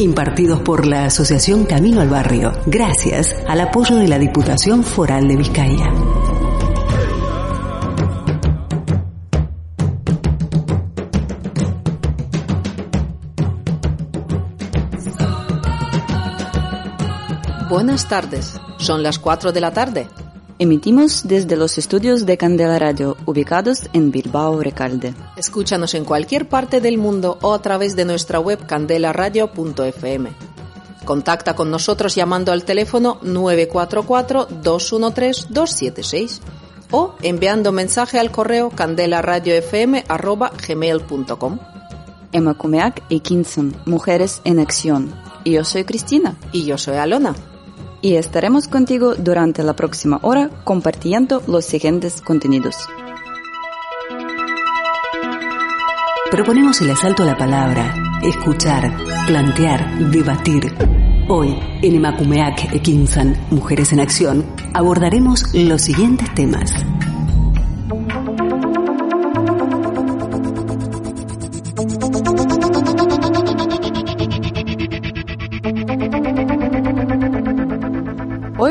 Impartidos por la Asociación Camino al Barrio, gracias al apoyo de la Diputación Foral de Vizcaya. Buenas tardes, son las 4 de la tarde. Emitimos desde los estudios de Candela Radio, ubicados en Bilbao, Recalde. Escúchanos en cualquier parte del mundo o a través de nuestra web candelaradio.fm. Contacta con nosotros llamando al teléfono 944-213-276 o enviando mensaje al correo candelaradiofm.gmail.com Emakumeak y Kinson, Mujeres en Acción. Y yo soy Cristina. Y yo soy Alona y estaremos contigo durante la próxima hora compartiendo los siguientes contenidos. Proponemos el asalto a la palabra, escuchar, plantear, debatir. Hoy, en Emakumeak Ekinsan, Mujeres en Acción, abordaremos los siguientes temas.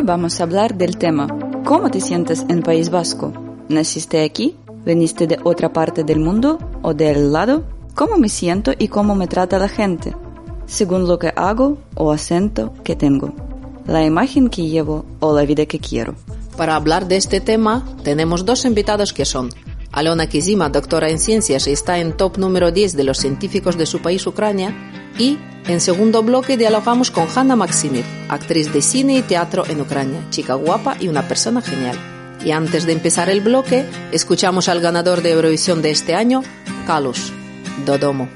Vamos a hablar del tema ¿Cómo te sientes en País Vasco? ¿Naciste aquí? ¿Veniste de otra parte del mundo o del lado? ¿Cómo me siento y cómo me trata la gente? Según lo que hago o acento que tengo, la imagen que llevo o la vida que quiero. Para hablar de este tema tenemos dos invitados que son Alona Kizima, doctora en ciencias y está en top número 10 de los científicos de su país, Ucrania, y en segundo bloque dialogamos con Hanna Maximir, actriz de cine y teatro en Ucrania, chica guapa y una persona genial. Y antes de empezar el bloque, escuchamos al ganador de Eurovisión de este año, Kalush, Dodomo.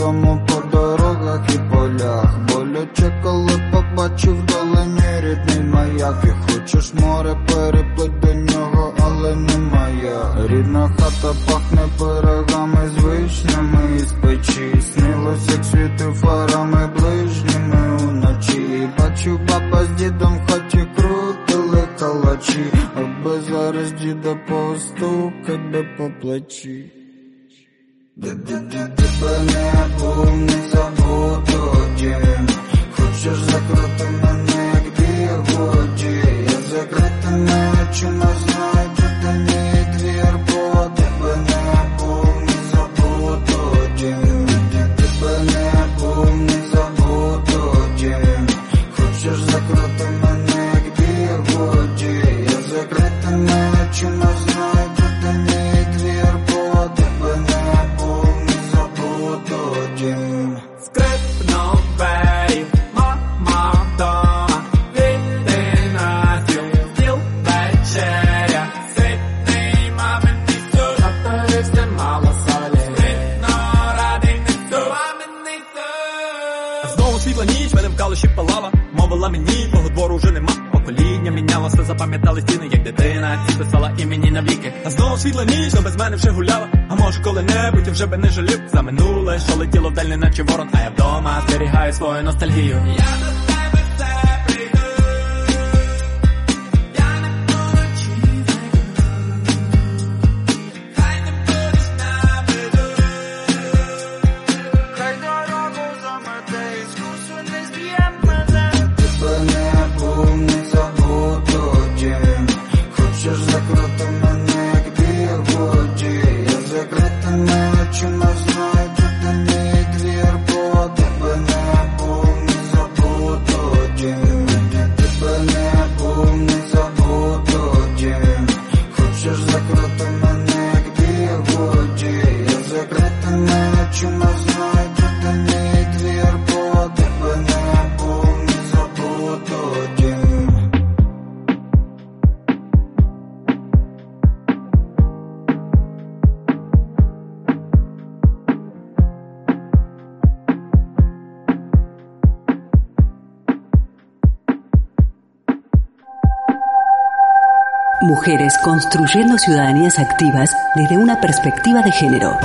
тому по дорогах і полях. Боляче, коли побачив вдалині рідний маяк, і хочеш море переплить до нього, але немає. Рідна хата пахне пирогами з вишнями із печі. Снилось, як світи фарами ближніми уночі. Бачу, папа з дідом, хаті крутили калачі, аби зараз діда постукати по плечі. Di, di, di, di, de nostalgia. Mujeres construyendo ciudadanías activas desde una perspectiva de género.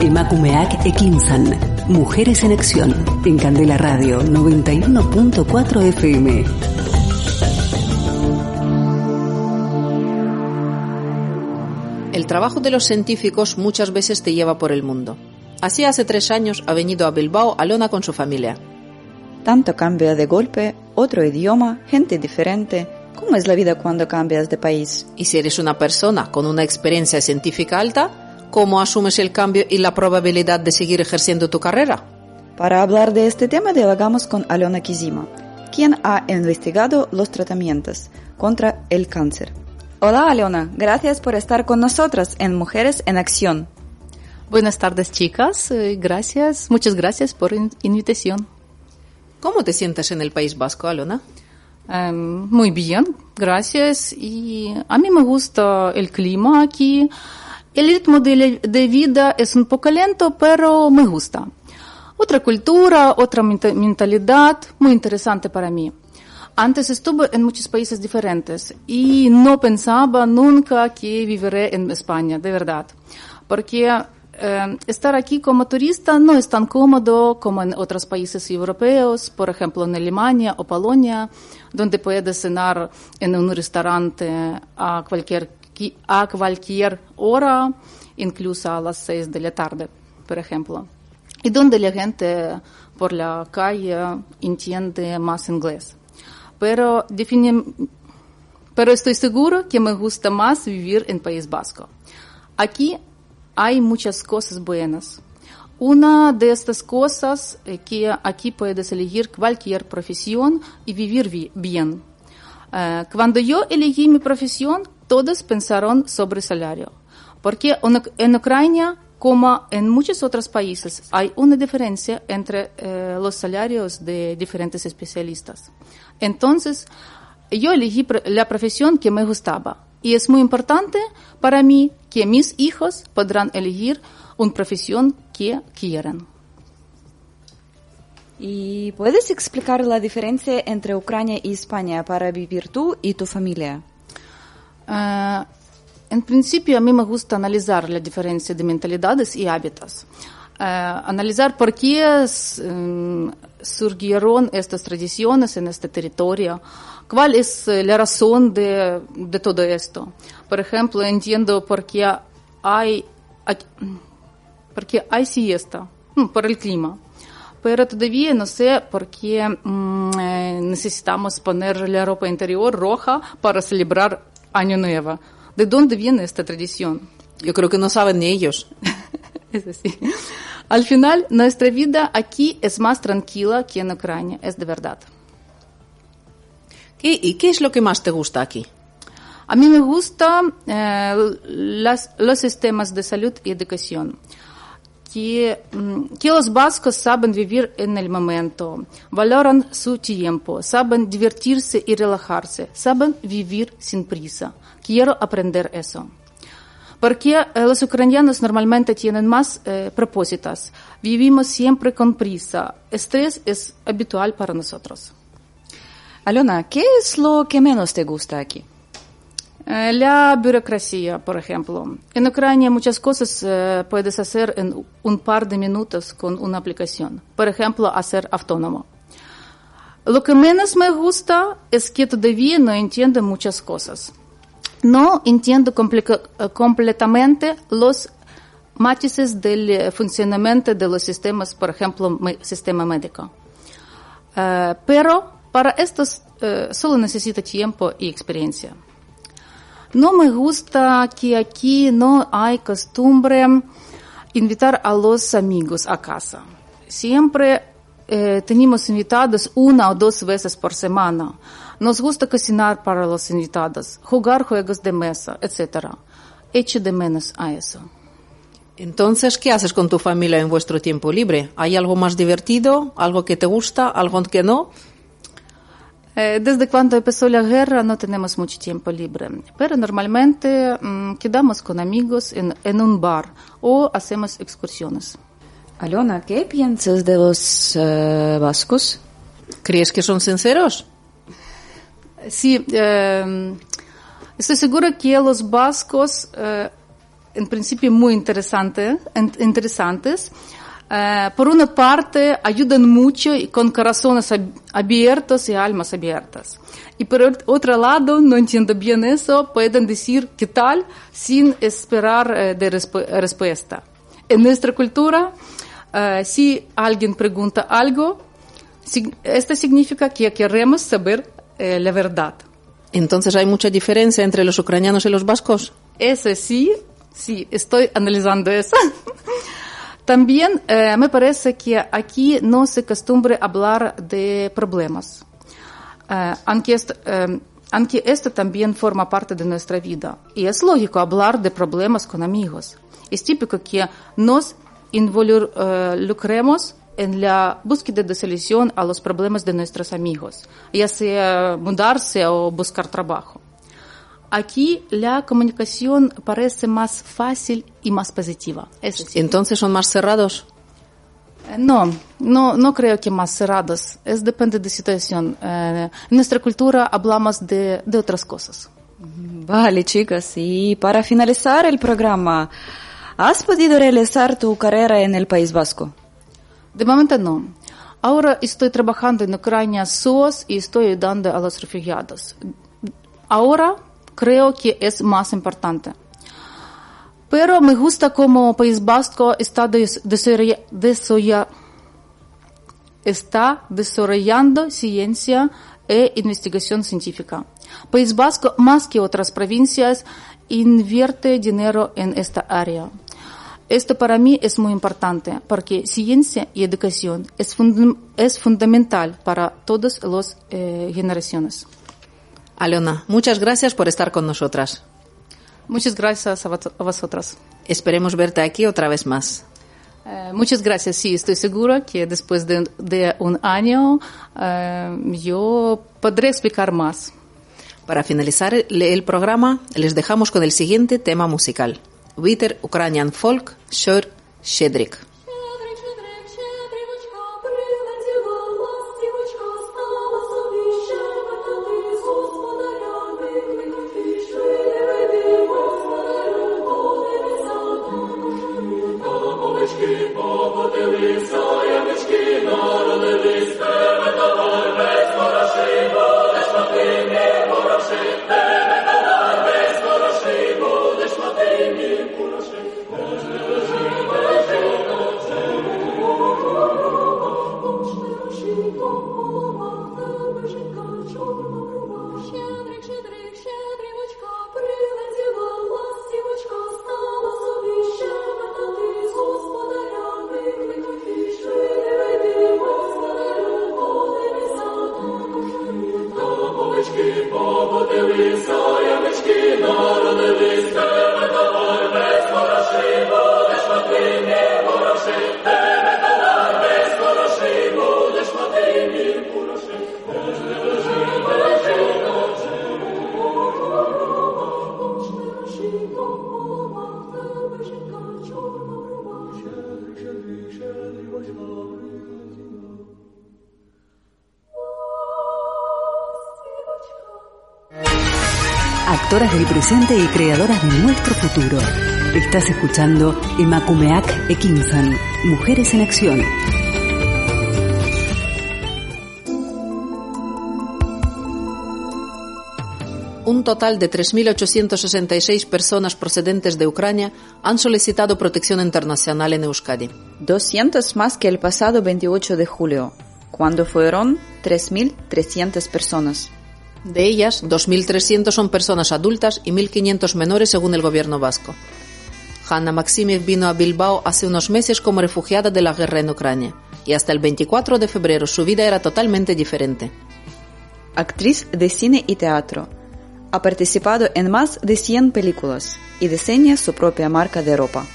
Emakumeak Ekinsan. Mujeres en Acción. En Candela Radio 91.4 FM. El trabajo de los científicos muchas veces te lleva por el mundo. Así hace tres años ha venido a Bilbao Alona con su familia. Tanto cambio de golpe, otro idioma, gente diferente. ¿Cómo es la vida cuando cambias de país? Y si eres una persona con una experiencia científica alta, ¿cómo asumes el cambio y la probabilidad de seguir ejerciendo tu carrera? Para hablar de este tema dialogamos con Alona Kizima, quien ha investigado los tratamientos contra el cáncer. Hola Alona, gracias por estar con nosotras en Mujeres en Acción. Buenas tardes chicas, eh, gracias, muchas gracias por la invitación. ¿Cómo te sientes en el País Vasco, Alona? Um, muy bien, gracias. Y a mí me gusta el clima aquí. El ritmo de, de, vida es un poco lento, pero me gusta. Otra cultura, otra mentalidad, muy interesante para mí. Antes estuve en muchos países diferentes y no pensaba nunca que viviré en España, de verdad. Porque eh, estar aquí como turista no es tan cómodo como en otros países europeos, por ejemplo en Alemania o Polonia, donde puedes cenar en un restaurante a cualquier, a cualquier hora, incluso a las seis de la tarde, por ejemplo. Y donde la gente por la calle entiende más inglés. Pero, pero estoy seguro que me gusta más vivir en País Vasco. Aquí hay muchas cosas buenas. Una de estas cosas es que aquí puedes elegir cualquier profesión y vivir bien. Uh, cuando yo elegí mi profesión, todos pensaron sobre salario, porque en Ucrania, como en muchos otros países, hay una diferencia entre uh, los salarios de diferentes especialistas. Entonces, yo elegí la profesión que me gustaba y es muy importante para mí que mis hijos podrán elegir una profesión que quieran. ¿Y puedes explicar la diferencia entre Ucrania y España para vivir tú y tu familia? Uh, en principio a mí me gusta analizar la diferencia de mentalidades y hábitos. Uh, analizar por qué um, surgieron estas tradiciones en este territorio, cuál es eh, la razón de, de todo esto. Por ejemplo, entiendo por qué hay, porque hay siesta, mm, por el clima. Pero todavía no sé por qué mmm, necesitamos poner la ropa interior roja para celebrar Año Nuevo. ¿De dónde viene esta tradición? Yo creo que no saben ni ellos. es así. Al final, nuestra vida aquí es más tranquila que en Ucrania, es de verdad. ¿Y, qué es lo que más te gusta aquí? A mí me gustan eh, los sistemas de salud y educación. Que, mm, que, los vascos saben vivir en el momento, valoran su tiempo, saben divertirse y relajarse, saben vivir sin prisa. Quiero aprender eso. Porque eh, los ucranianos normalmente tienen más eh, propósitos. Vivimos siempre con prisa. Estrés es habitual para nosotros. Alona, ¿qué es lo que menos te gusta aquí? Eh, la burocracia, por ejemplo. En Ucrania muchas cosas eh, puedes hacer en un par de minutos con una aplicación. Por ejemplo, hacer autónomo. Lo que menos me gusta es que todavía no entiendo muchas cosas. No entiendo eh, completamente los matices del funcionamiento de los sistemas, por ejemplo, sistema médico. pero para esto uh, solo necesita tiempo y experiencia. No me gusta que aquí no hay costumbre invitar a los amigos a casa. Siempre eh, tenemos invitados una o dos veces por semana. Nos gusta cocinar para los invitados, jugar juegos de mesa, etc. Echo de menos a eso. Entonces, ¿qué haces con tu familia en vuestro tiempo libre? ¿Hay algo más divertido? ¿Algo que te gusta? ¿Algo que no? Eh, desde cuando empezó la guerra no tenemos mucho tiempo libre, pero normalmente mm, quedamos con amigos en, en un bar o hacemos excursiones. Alona, ¿qué piensas de los eh, vascos? ¿Crees que son sinceros? Sí, eh, estoy segura que los vascos, eh, en principio, muy interesante, en- interesantes. Eh, por una parte, ayudan mucho y con corazones ab- abiertos y almas abiertas. Y por ot- otro lado, no entiendo bien eso, pueden decir qué tal sin esperar eh, de respu- respuesta. En nuestra cultura, eh, si alguien pregunta algo, esto significa que queremos saber eh, la verdad. Entonces, ¿hay mucha diferencia entre los ucranianos y los vascos? Eso sí, sí, estoy analizando eso. También eh, me parece que aquí no se costumbre hablar de problemas, Eh, aunque, esto, eh, esto también forma parte de nuestra vida. Y es lógico hablar de problemas con amigos. Es típico que nos involucremos en la búsqueda de solución a los problemas de nuestros amigos, ya sea mudarse o buscar trabajo. Aquí la comunicación parece más fácil y más positiva. Eso sí. Entonces, ¿son más cerrados? Eh, No, no, no creo que más cerrados. Es depende de situación. Eh, en nuestra cultura hablamos de, de otras cosas. Vale, chicas, y para finalizar el programa, ¿has podido realizar tu carrera en el País Vasco? De momento no. Ahora estoy trabajando en Ucrania SOS y estoy ayudando a los refugiados. Ahora creo que es más importante. Pero me gusta como País Vasco está, des- desarrolla- desarrolla- está desarrollando ciencia e investigación científica. País Vasco, más que otras provincias, invierte dinero en esta área. Esto para mí es muy importante porque ciencia y educación es fundamental para todas las eh, generaciones. Alona, muchas gracias por estar con nosotras. Muchas gracias a, vos- a vosotros. Esperemos verte aquí otra vez más. Eh, muchas gracias. Sí, estoy segura que después de, de un año eh, yo podré explicar más. Para finalizar el, el programa, les dejamos con el siguiente tema musical. Вітер Ukrainian Folk Shor Shedrik. Щедрик, Presente y creadoras de nuestro futuro. Estás escuchando Emakumeak Ekinsan, Mujeres en Acción. Un total de 3.866 personas procedentes de Ucrania han solicitado protección internacional en Euskadi. 200 más que el pasado 28 de julio, cuando fueron 3.300 personas. De ellas, 2.300 son personas adultas y 1.500 menores según el gobierno vasco. Hanna Maximiev vino a Bilbao hace unos meses como refugiada de la guerra en Ucrania y hasta el 24 de febrero su vida era totalmente diferente. Actriz de cine y teatro. Ha participado en más de 100 películas y diseña su propia marca de ropa.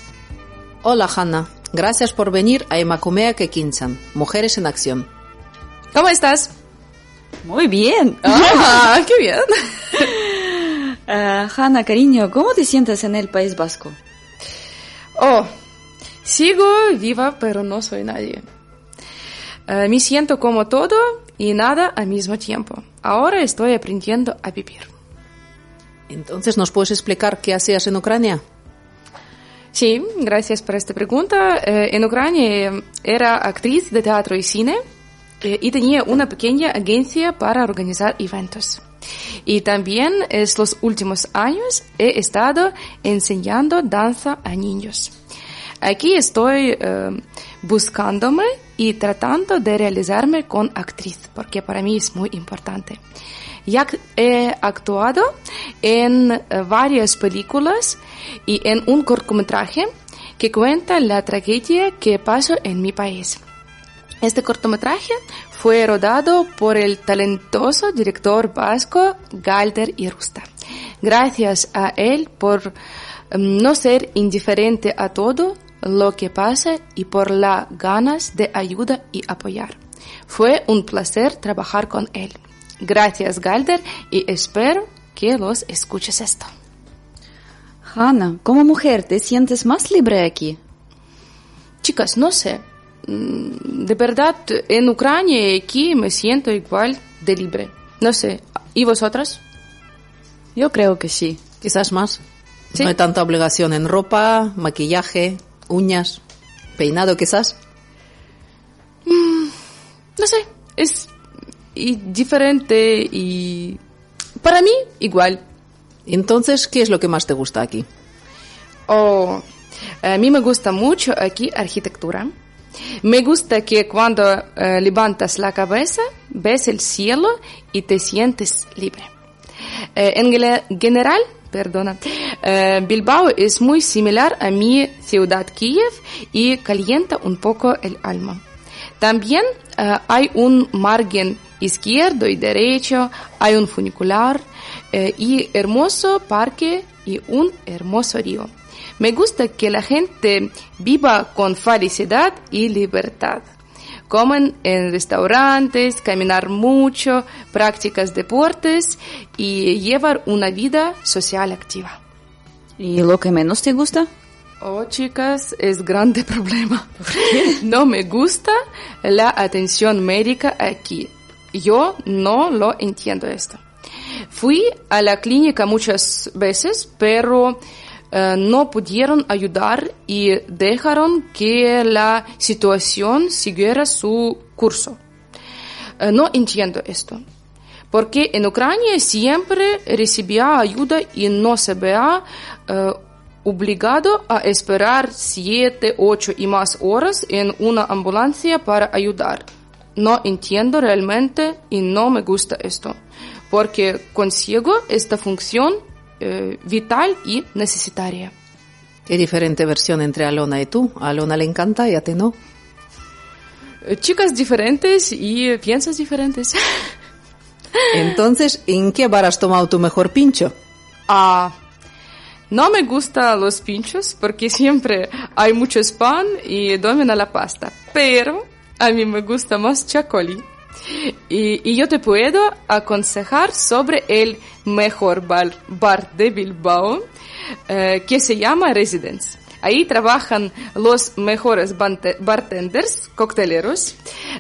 Hola, Hanna. Gracias por venir a Emacumea Kekinsan, Mujeres en Acción. ¿Cómo estás? Muy bien. Ah, qué bien. Ah, Hanna, cariño, ¿cómo te sientes en el País Vasco? Oh, sigo viva, pero no soy nadie. Eh, me siento como todo y nada al mismo tiempo. Ahora estoy aprendiendo a vivir. Entonces, ¿nos puedes explicar qué hacías en Ucrania? Sí, gracias por esta pregunta. Eh, en Ucrania era actriz de teatro y cine eh, y tenía una pequeña agencia para organizar eventos. Y también estos últimos años he estado enseñando danza a niños. Aquí estoy eh, buscándome y tratando de realizarme con actriz, porque para mí es muy importante. Ya he actuado en eh, varias películas y en un cortometraje que cuenta la tragedia que pasó en mi país. Este cortometraje fue rodado por el talentoso director vasco Galder Irusta. Gracias a él por mm, no ser indiferente a todo lo que pasa y por las ganas de ayuda y apoyar. Fue un placer trabajar con él. Gracias Galder y espero que los escuches esto. Hanna, como mujer, ¿te sientes más libre aquí? Chicas, no sé. Mm, De verdad, en Ucrania y aquí me siento igual de libre. No sé. ¿Y vosotras? Yo creo que sí. Quizás más. Sí. No hay tanta obligación en ropa, maquillaje, uñas, peinado quizás. No sé. Es y diferente y... Para mí, igual. Entonces, ¿qué es lo que más te gusta aquí? Oh, a mí me gusta mucho aquí arquitectura. Me gusta que cuando eh, levantas la cabeza ves el cielo y te sientes libre. Eh, en general, perdona, eh, Bilbao es muy similar a mi ciudad Kiev y calienta un poco el alma. También hay un margen izquierdo y derecho, hay un funicular y hermoso parque y un hermoso río. Me gusta que la gente viva con felicidad y libertad. Comen en restaurantes, caminar mucho, prácticas deportes y llevar una vida social activa. ¿Y lo que menos te gusta? Oh, chicas, es grande problema. No me gusta la atención médica aquí. Yo no lo entiendo esto. Fui a la clínica muchas veces, pero no pudieron ayudar y dejaron que la situación siguiera su curso. No entiendo esto. Porque en Ucrania siempre recibía ayuda y no se vea eh, obligado a esperar siete, ocho y más horas en una ambulancia para ayudar. No entiendo realmente y no me gusta esto, porque consigo esta función eh, vital y necesitaria. Qué diferente versión entre Alona y tú. A Alona le encanta y a ti no. Eh, Chicas diferentes y piensas diferentes. Entonces, ¿en qué bar has tomado tu mejor pincho? Ah, no me gustan los pinchos porque siempre hay mucho spam y domina la pasta. Pero a mí me gusta más chacolí. Y, yo te puedo aconsejar sobre el mejor bar, bar de Bilbao eh, que se llama Residence. Ahí trabajan los mejores bartenders, cocteleros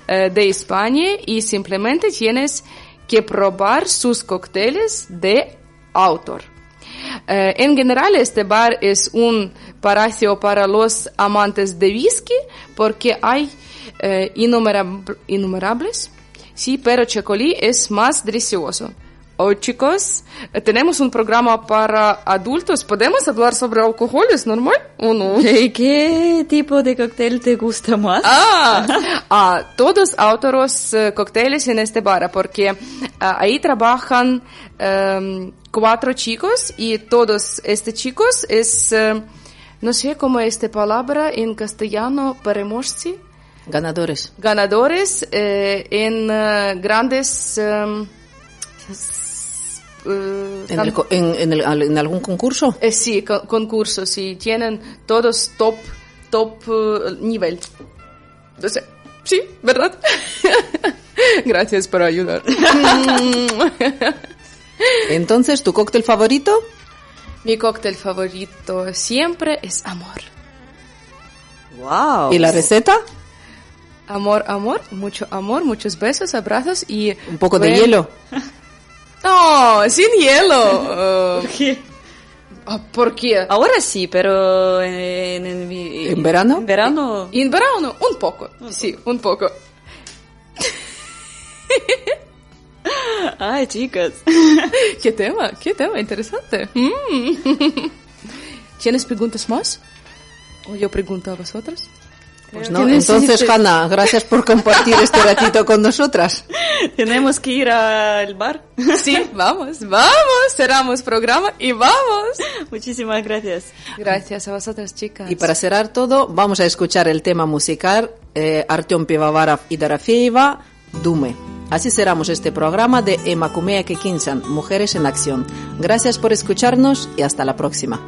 eh, de España y simplemente tienes que probar sus cócteles de autor. Eh, en general, este bar es un palacio para los amantes de whisky porque hay innumerab- innumerables, sí, pero Chacolí es más delicioso. Oh, chicos, eh, tenemos un programa para adultos. ¿Podemos hablar sobre alcohol? ¿Es normal o no? ¿Y qué tipo de cóctel te gusta más? Ah, ah, todos autores eh, cócteles en este bar, porque ah, ahí trabajan em, cuatro chicos y todos estos chicos es, eh, no sé cómo es esta palabra en castellano, переможці, Ganadores. ganadores eh, en eh, grandes... ¿En, el en- en el- al- en algún concurso? eh, sí, co- concursos y tienen todos top top eh, nivel. Sea, sí, ¿verdad? Gracias por ayudar. Entonces, ¿tu cóctel favorito? Mi cóctel favorito siempre es amor. Wow. ¿Y la receta? Amor, amor, mucho amor, muchos besos, abrazos y... Un poco de hielo. No, sin hielo. Uh, ah, ¿Por qué? Ahora sí, pero en, en, en- ¿En verano? En verano. En verano, un poco. Sí, un poco. Ay, chicas. ¿Qué tema? ¿Qué tema? Interesante. Mm. ¿Tienes preguntas más? ¿O yo pregunto a vosotros? Pues no. Entonces, Hanna, gracias por compartir este ratito con nosotras. Tenemos que ir al bar. Sí, vamos, vamos, cerramos programa y vamos. Muchísimas gracias. Gracias a vosotras, chicas. Y para cerrar todo, vamos a escuchar el tema musical eh, Artyom Pivovarov y Dorofeeva, Dume. Así cerramos este programa de Emakumea Kekinsan, Mujeres en Acción. Gracias por escucharnos y hasta la próxima.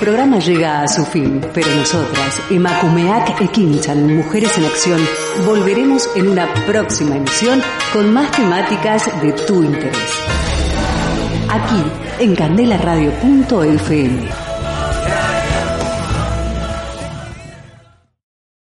Programa llega a su fin, pero nosotras, Emakumeak Ekinchan, Mujeres en Acción, volveremos en una próxima emisión con más temáticas de tu interés. Aquí, en candelaradio.fm.